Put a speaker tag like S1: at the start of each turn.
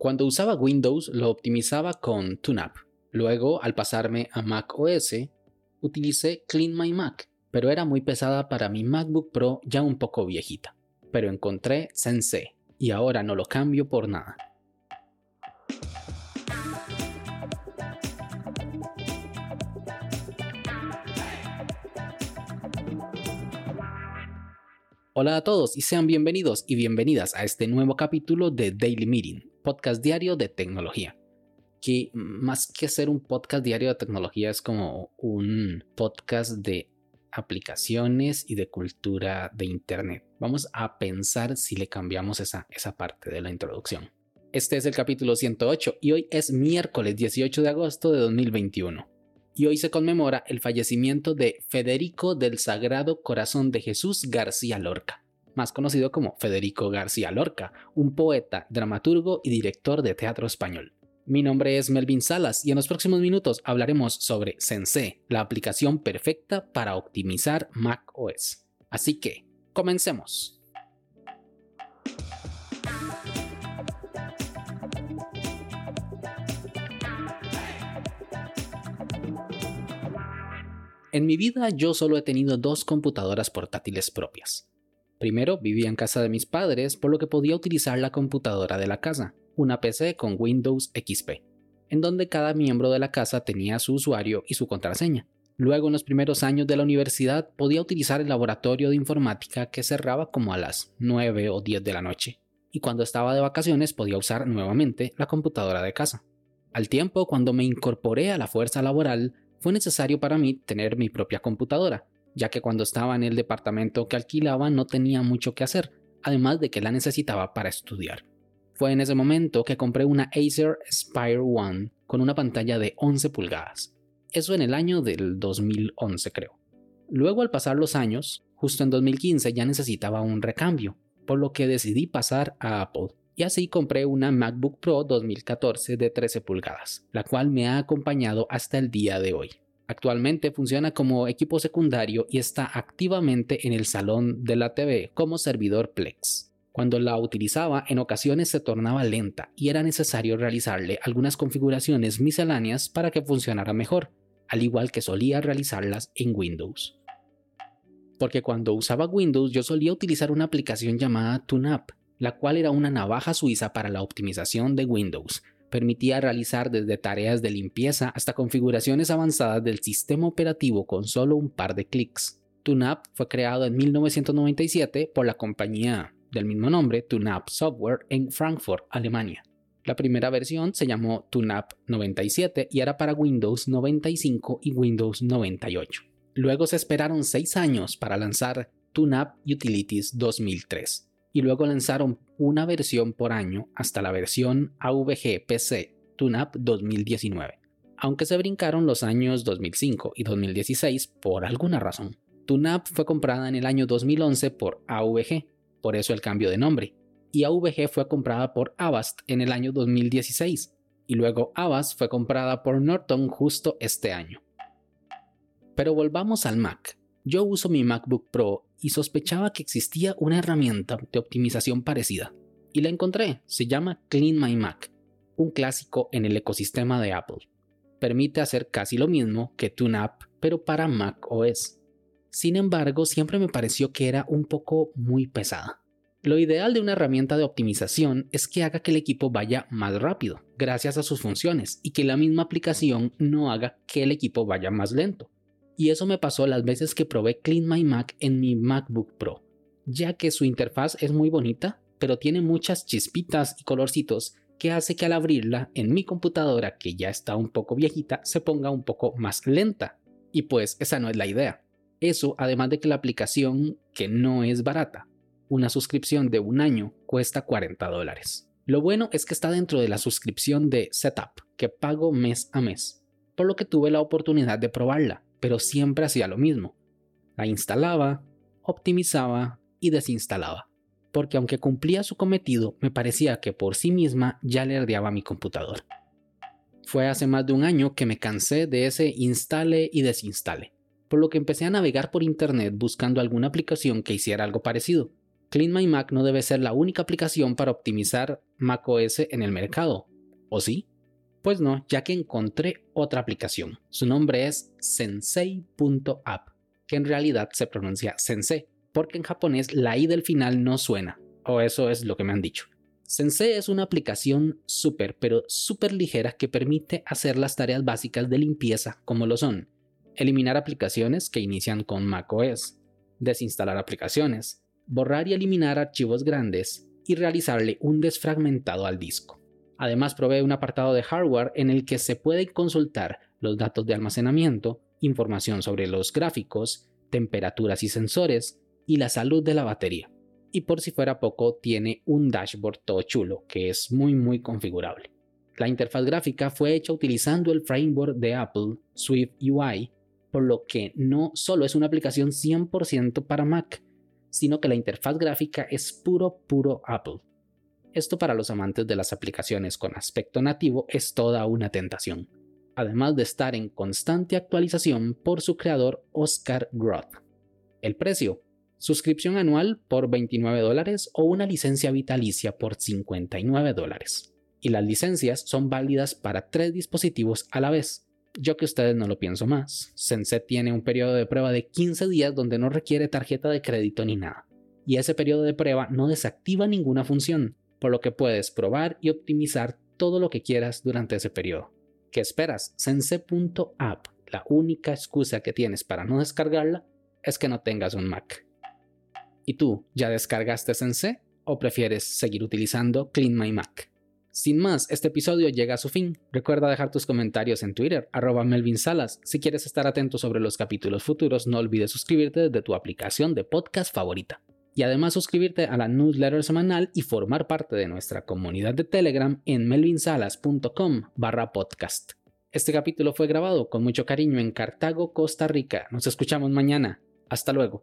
S1: Cuando usaba Windows lo optimizaba con TuneUp. Luego, al pasarme a Mac OS, utilicé Clean My Mac, pero era muy pesada para mi MacBook Pro ya un poco viejita. Pero encontré Sensei y ahora no lo cambio por nada. Hola a todos y sean bienvenidos y bienvenidas a este nuevo capítulo de Daily Meeting, podcast diario de tecnología. Que más que ser un podcast diario de tecnología es como un podcast de aplicaciones y de cultura de Internet. Vamos a pensar si le cambiamos esa, esa parte de la introducción. Este es el capítulo 108 y hoy es miércoles 18 de agosto de 2021 y hoy se conmemora el fallecimiento de Federico del Sagrado Corazón de Jesús García Lorca, más conocido como Federico García Lorca, un poeta, dramaturgo y director de teatro español. Mi nombre es Melvin Salas y en los próximos minutos hablaremos sobre Sensei, la aplicación perfecta para optimizar Mac OS. Así que, comencemos. En mi vida yo solo he tenido dos computadoras portátiles propias. Primero vivía en casa de mis padres por lo que podía utilizar la computadora de la casa, una PC con Windows XP, en donde cada miembro de la casa tenía su usuario y su contraseña. Luego en los primeros años de la universidad podía utilizar el laboratorio de informática que cerraba como a las 9 o 10 de la noche, y cuando estaba de vacaciones podía usar nuevamente la computadora de casa. Al tiempo, cuando me incorporé a la fuerza laboral, fue necesario para mí tener mi propia computadora, ya que cuando estaba en el departamento que alquilaba no tenía mucho que hacer, además de que la necesitaba para estudiar. Fue en ese momento que compré una Acer Spire One con una pantalla de 11 pulgadas. Eso en el año del 2011 creo. Luego al pasar los años, justo en 2015 ya necesitaba un recambio, por lo que decidí pasar a Apple y así compré una MacBook Pro 2014 de 13 pulgadas, la cual me ha acompañado hasta el día de hoy. Actualmente funciona como equipo secundario y está activamente en el salón de la TV como servidor Plex. Cuando la utilizaba en ocasiones se tornaba lenta y era necesario realizarle algunas configuraciones misceláneas para que funcionara mejor, al igual que solía realizarlas en Windows. Porque cuando usaba Windows yo solía utilizar una aplicación llamada TuneUp, la cual era una navaja suiza para la optimización de Windows. Permitía realizar desde tareas de limpieza hasta configuraciones avanzadas del sistema operativo con solo un par de clics. TuneUp fue creado en 1997 por la compañía del mismo nombre, TuneUp Software, en Frankfurt, Alemania. La primera versión se llamó TuneUp 97 y era para Windows 95 y Windows 98. Luego se esperaron 6 años para lanzar TuneUp Utilities 2003 y luego lanzaron una versión por año hasta la versión AVG PC TuneUp 2019, aunque se brincaron los años 2005 y 2016 por alguna razón. TuneUp fue comprada en el año 2011 por AVG, por eso el cambio de nombre, y AVG fue comprada por Avast en el año 2016, y luego Avast fue comprada por Norton justo este año. Pero volvamos al Mac. Yo uso mi MacBook Pro y sospechaba que existía una herramienta de optimización parecida. Y la encontré, se llama Clean My Mac, un clásico en el ecosistema de Apple. Permite hacer casi lo mismo que TuneUp, pero para Mac OS. Sin embargo, siempre me pareció que era un poco muy pesada. Lo ideal de una herramienta de optimización es que haga que el equipo vaya más rápido, gracias a sus funciones, y que la misma aplicación no haga que el equipo vaya más lento y eso me pasó las veces que probé Clean My Mac en mi MacBook Pro, ya que su interfaz es muy bonita, pero tiene muchas chispitas y colorcitos que hace que al abrirla en mi computadora, que ya está un poco viejita, se ponga un poco más lenta. Y pues esa no es la idea. Eso además de que la aplicación, que no es barata, una suscripción de un año cuesta 40 dólares. Lo bueno es que está dentro de la suscripción de Setup, que pago mes a mes, por lo que tuve la oportunidad de probarla pero siempre hacía lo mismo. La instalaba, optimizaba y desinstalaba, porque aunque cumplía su cometido, me parecía que por sí misma ya le ardeaba mi computador. Fue hace más de un año que me cansé de ese instale y desinstale, por lo que empecé a navegar por internet buscando alguna aplicación que hiciera algo parecido, Clean My Mac no debe ser la única aplicación para optimizar macOS en el mercado, ¿o sí? Pues no, ya que encontré otra aplicación. Su nombre es sensei.app, que en realidad se pronuncia sensei, porque en japonés la i del final no suena, o eso es lo que me han dicho. Sensei es una aplicación súper, pero súper ligera que permite hacer las tareas básicas de limpieza como lo son eliminar aplicaciones que inician con macOS, desinstalar aplicaciones, borrar y eliminar archivos grandes y realizarle un desfragmentado al disco. Además provee un apartado de hardware en el que se pueden consultar los datos de almacenamiento, información sobre los gráficos, temperaturas y sensores y la salud de la batería. Y por si fuera poco, tiene un dashboard todo chulo que es muy muy configurable. La interfaz gráfica fue hecha utilizando el framework de Apple, Swift UI, por lo que no solo es una aplicación 100% para Mac, sino que la interfaz gráfica es puro puro Apple. Esto para los amantes de las aplicaciones con aspecto nativo es toda una tentación, además de estar en constante actualización por su creador Oscar Groth. El precio, suscripción anual por 29 dólares o una licencia vitalicia por 59 dólares. Y las licencias son válidas para tres dispositivos a la vez. Yo que ustedes no lo pienso más. Sense tiene un periodo de prueba de 15 días donde no requiere tarjeta de crédito ni nada. Y ese periodo de prueba no desactiva ninguna función, por lo que puedes probar y optimizar todo lo que quieras durante ese periodo. ¿Qué esperas? Sense.app, la única excusa que tienes para no descargarla es que no tengas un Mac. ¿Y tú, ya descargaste Sense o prefieres seguir utilizando Clean My Mac? Sin más, este episodio llega a su fin. Recuerda dejar tus comentarios en Twitter, arroba Melvin Salas. Si quieres estar atento sobre los capítulos futuros, no olvides suscribirte desde tu aplicación de podcast favorita y además suscribirte a la newsletter semanal y formar parte de nuestra comunidad de Telegram en melvinsalas.com barra podcast. Este capítulo fue grabado con mucho cariño en Cartago, Costa Rica. Nos escuchamos mañana. Hasta luego.